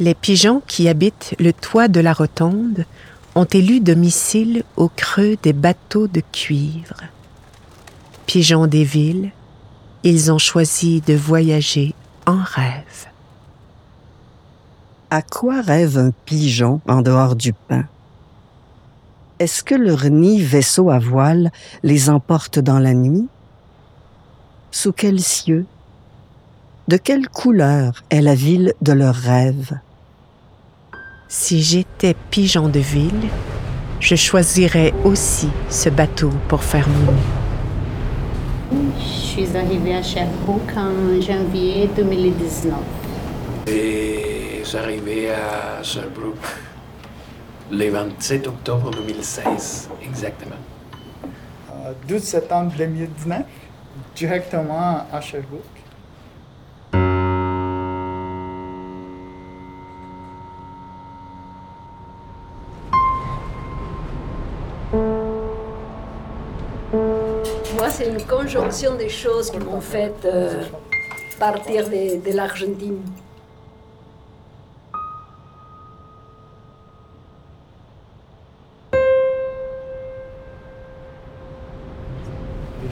Les pigeons qui habitent le toit de la rotonde ont élu domicile au creux des bateaux de cuivre. Pigeons des villes, ils ont choisi de voyager en rêve. À quoi rêve un pigeon en dehors du pain? Est-ce que leur nid vaisseau à voile les emporte dans la nuit? Sous quels cieux? De quelle couleur est la ville de leurs rêves? Si j'étais pigeon de ville, je choisirais aussi ce bateau pour faire mon nid. Je suis arrivée à Sherbrooke en janvier 2019. Et j'arrivais à Sherbrooke le 27 octobre 2016, exactement. Euh, 12 septembre 2019, directement à Sherbrooke. Moi, c'est une conjonction des choses qui m'ont fait euh, partir de, de l'Argentine.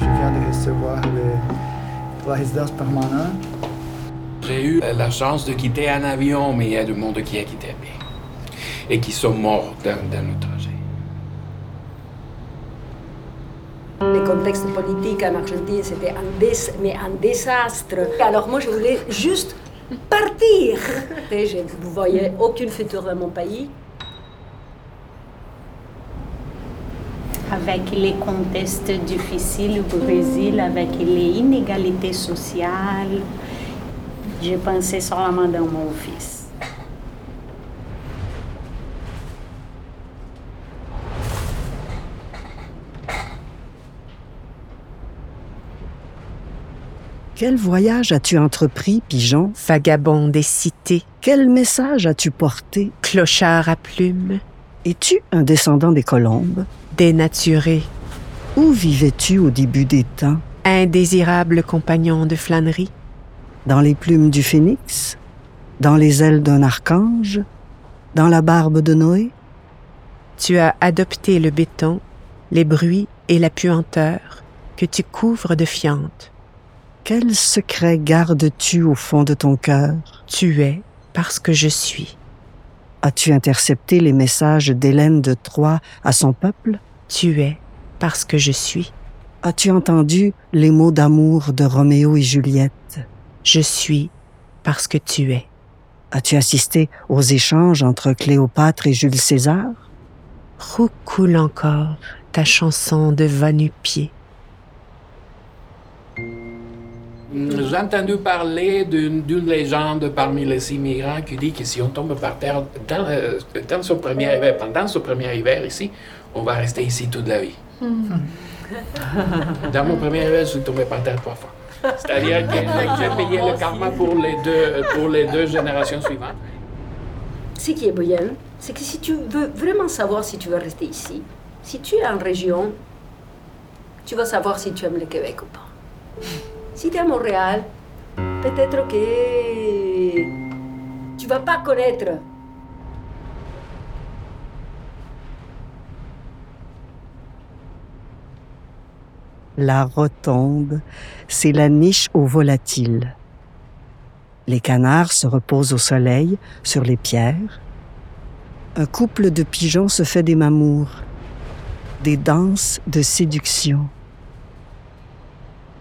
Je viens de recevoir le- la résidence permanente. J'ai eu la chance de quitter un avion, mais il y a du monde qui a quitté. Et qui sont morts dans, dans le Le contexte politique en Argentine, c'était un, désastre. Alors moi, je voulais juste partir. Je ne voyais aucun futur dans mon pays. Avec les contextes difficiles au Brésil, avec les inégalités sociales, je pensais seulement dans mon fils. Quel voyage as-tu entrepris, pigeon? Vagabond des cités, Quel message as-tu porté? clochard à plumes, Es-tu un descendant des colombes? dénaturé, Où vivais-tu au début des temps? indésirable compagnon de flânerie, Dans les plumes du phénix? Dans les ailes d'un archange? Dans la barbe de Noé? tu as adopté le béton, les bruits et la puanteur que tu couvres de fientes. Quel secret gardes-tu au fond de ton cœur? Tu es parce que je suis. As-tu intercepté les messages d'Hélène de Troie à son peuple? Tu es parce que je suis. As-tu entendu les mots d'amour de Roméo et Juliette? Je suis parce que tu es. As-tu assisté aux échanges entre Cléopâtre et Jules César? Roucoule encore ta chanson de va-nu-pied. J'ai entendu parler d'une légende parmi les immigrants qui dit que si on tombe par terre euh, pendant son premier hiver ici, on va rester ici toute la vie. dans mon premier hiver, je suis tombé par terre trois fois. C'est-à-dire que j'ai payé le karma pour les deux, pour les deux générations suivantes. Ce qui est bien, c'est que si tu veux vraiment savoir si tu veux rester ici, si tu es en région, tu vas savoir si tu aimes le Québec ou pas. Si es à Montréal, peut-être que tu vas pas connaître. La rotonde, c'est la niche aux volatiles. Les canards se reposent au soleil, sur les pierres. Un couple de pigeons se fait des mamours, des danses de séduction,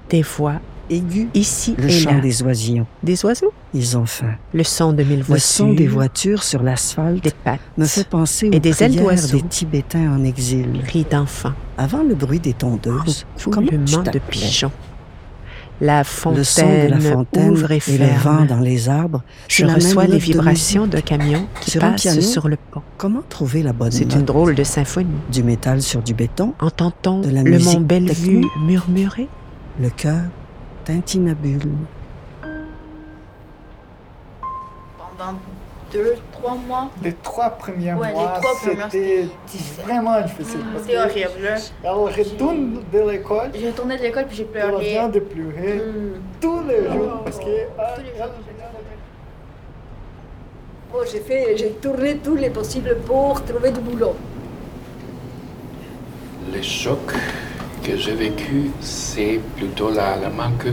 Des voix aigus, ici le et chant là. des oisillons. Des oiseaux? Ils ont faim. Le son de mille Le voitures. son des voitures sur l'asphalte Des pattes. me fait penser Et aux des ailes d'oiseaux. des Tibétains en exil. Cris d'enfants. Avant le bruit des tondeuses, tu Coulement de pigeons. La fontaine, Le son de la fontaine ouvre et et le vent dans les arbres. Je reçois les vibrations d'un camion qui Sur passe sur le pont. Comment trouver la bonne C'est une drôle de symphonie. Du métal sur du béton, Entend-on le mont Bellevue murmurer? le cœur tintinabule. Pendant deux, trois mois, Les trois premiers Ouais, les mois, c'était vraiment difficile. parce c'était horrible. Elle retourne de l'école, J'ai retourné de l'école puis j'ai elle pleuré. vient de pleurer Hmm. tous les jours. Parce que, ah, les elle-. Bon, j'ai fait, j'ai tourné tous les possibles pour trouver du boulot. Le choc que j'ai vécu, c'est plutôt la, la manque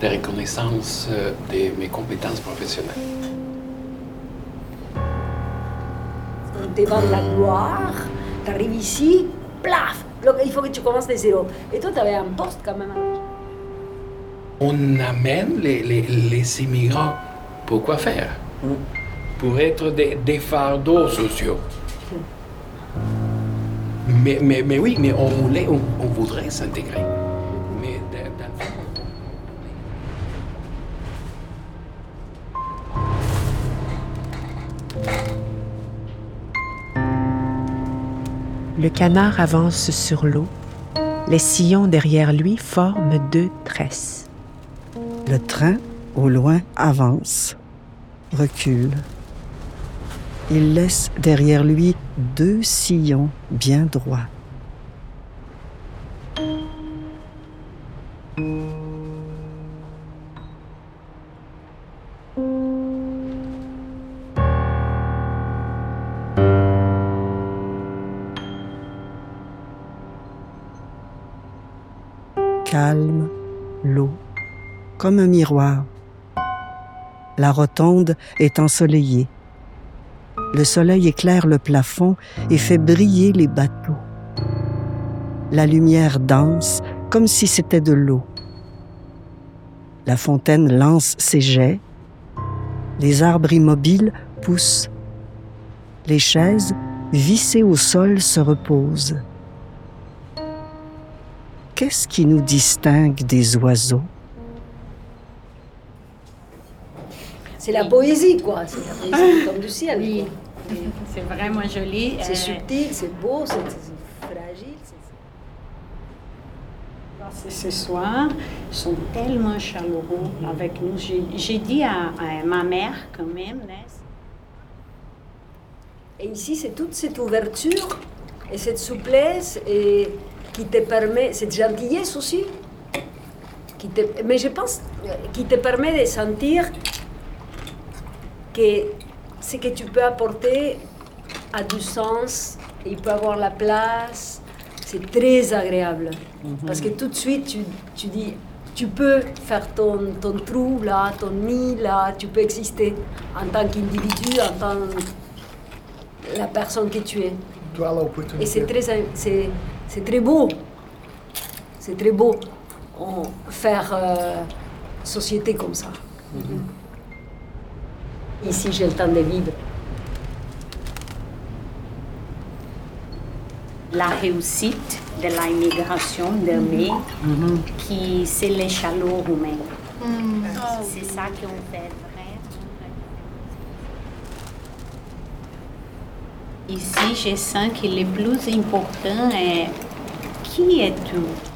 de reconnaissance euh, de mes compétences professionnelles. On te vend la gloire, t'arrives ici, plaf, il faut que tu commences de zéro. Et toi, tu avais un poste quand même. On amène les, les, les immigrants pour quoi faire Pour être des, des fardeaux sociaux. Mais, mais, mais oui, mais on voulait, on, on voudrait s'intégrer. Mais dans- dans le fond, Le canard avance sur l'eau. Les sillons derrière lui forment deux tresses. Le train, au loin, avance, recule. Il laisse derrière lui deux sillons bien droits. Calme, l'eau, comme un miroir. La rotonde est ensoleillée. Le soleil éclaire le plafond et fait briller les bateaux. La lumière danse comme si c'était de l'eau. La fontaine lance ses jets. Les arbres immobiles poussent. Les chaises, vissées au sol, se reposent. Qu'est-ce qui nous distingue des oiseaux? C'est la poésie, quoi. C'est la poésie comme du ciel. Oui, c'est vraiment joli. C'est Euh, subtil, c'est beau, c'est c'est fragile. c'est- C'est ce soir, ils sont tellement chaleureux avec nous. J'ai dit à, à ma mère quand même, n'est-ce? Et ici, c'est toute cette ouverture et cette souplesse et qui te permet, cette gentillesse aussi, qui te, mais je pense euh, qui te permet de sentir que ce que tu peux apporter a du sens, il peut avoir la place. C'est très agréable. Parce que tout de suite, tu, tu dis, tu peux faire ton, ton trou là, ton nid là, tu peux exister en tant qu'individu, en tant que la personne que tu es. Et c'est très, c'est, c'est très beau. C'est très beau en faire euh, société comme ça. Ici, j'ai le temps de vivre. La réussite de l'immigration d'aimer, qui c'est les chaleurs humaines. C'est ça qu'on fait. Ici, je sens que le plus important est qui es-tu?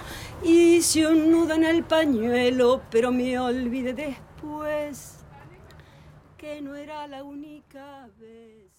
Hice un nudo en el pañuelo, pero me olvidé después que no era la única vez.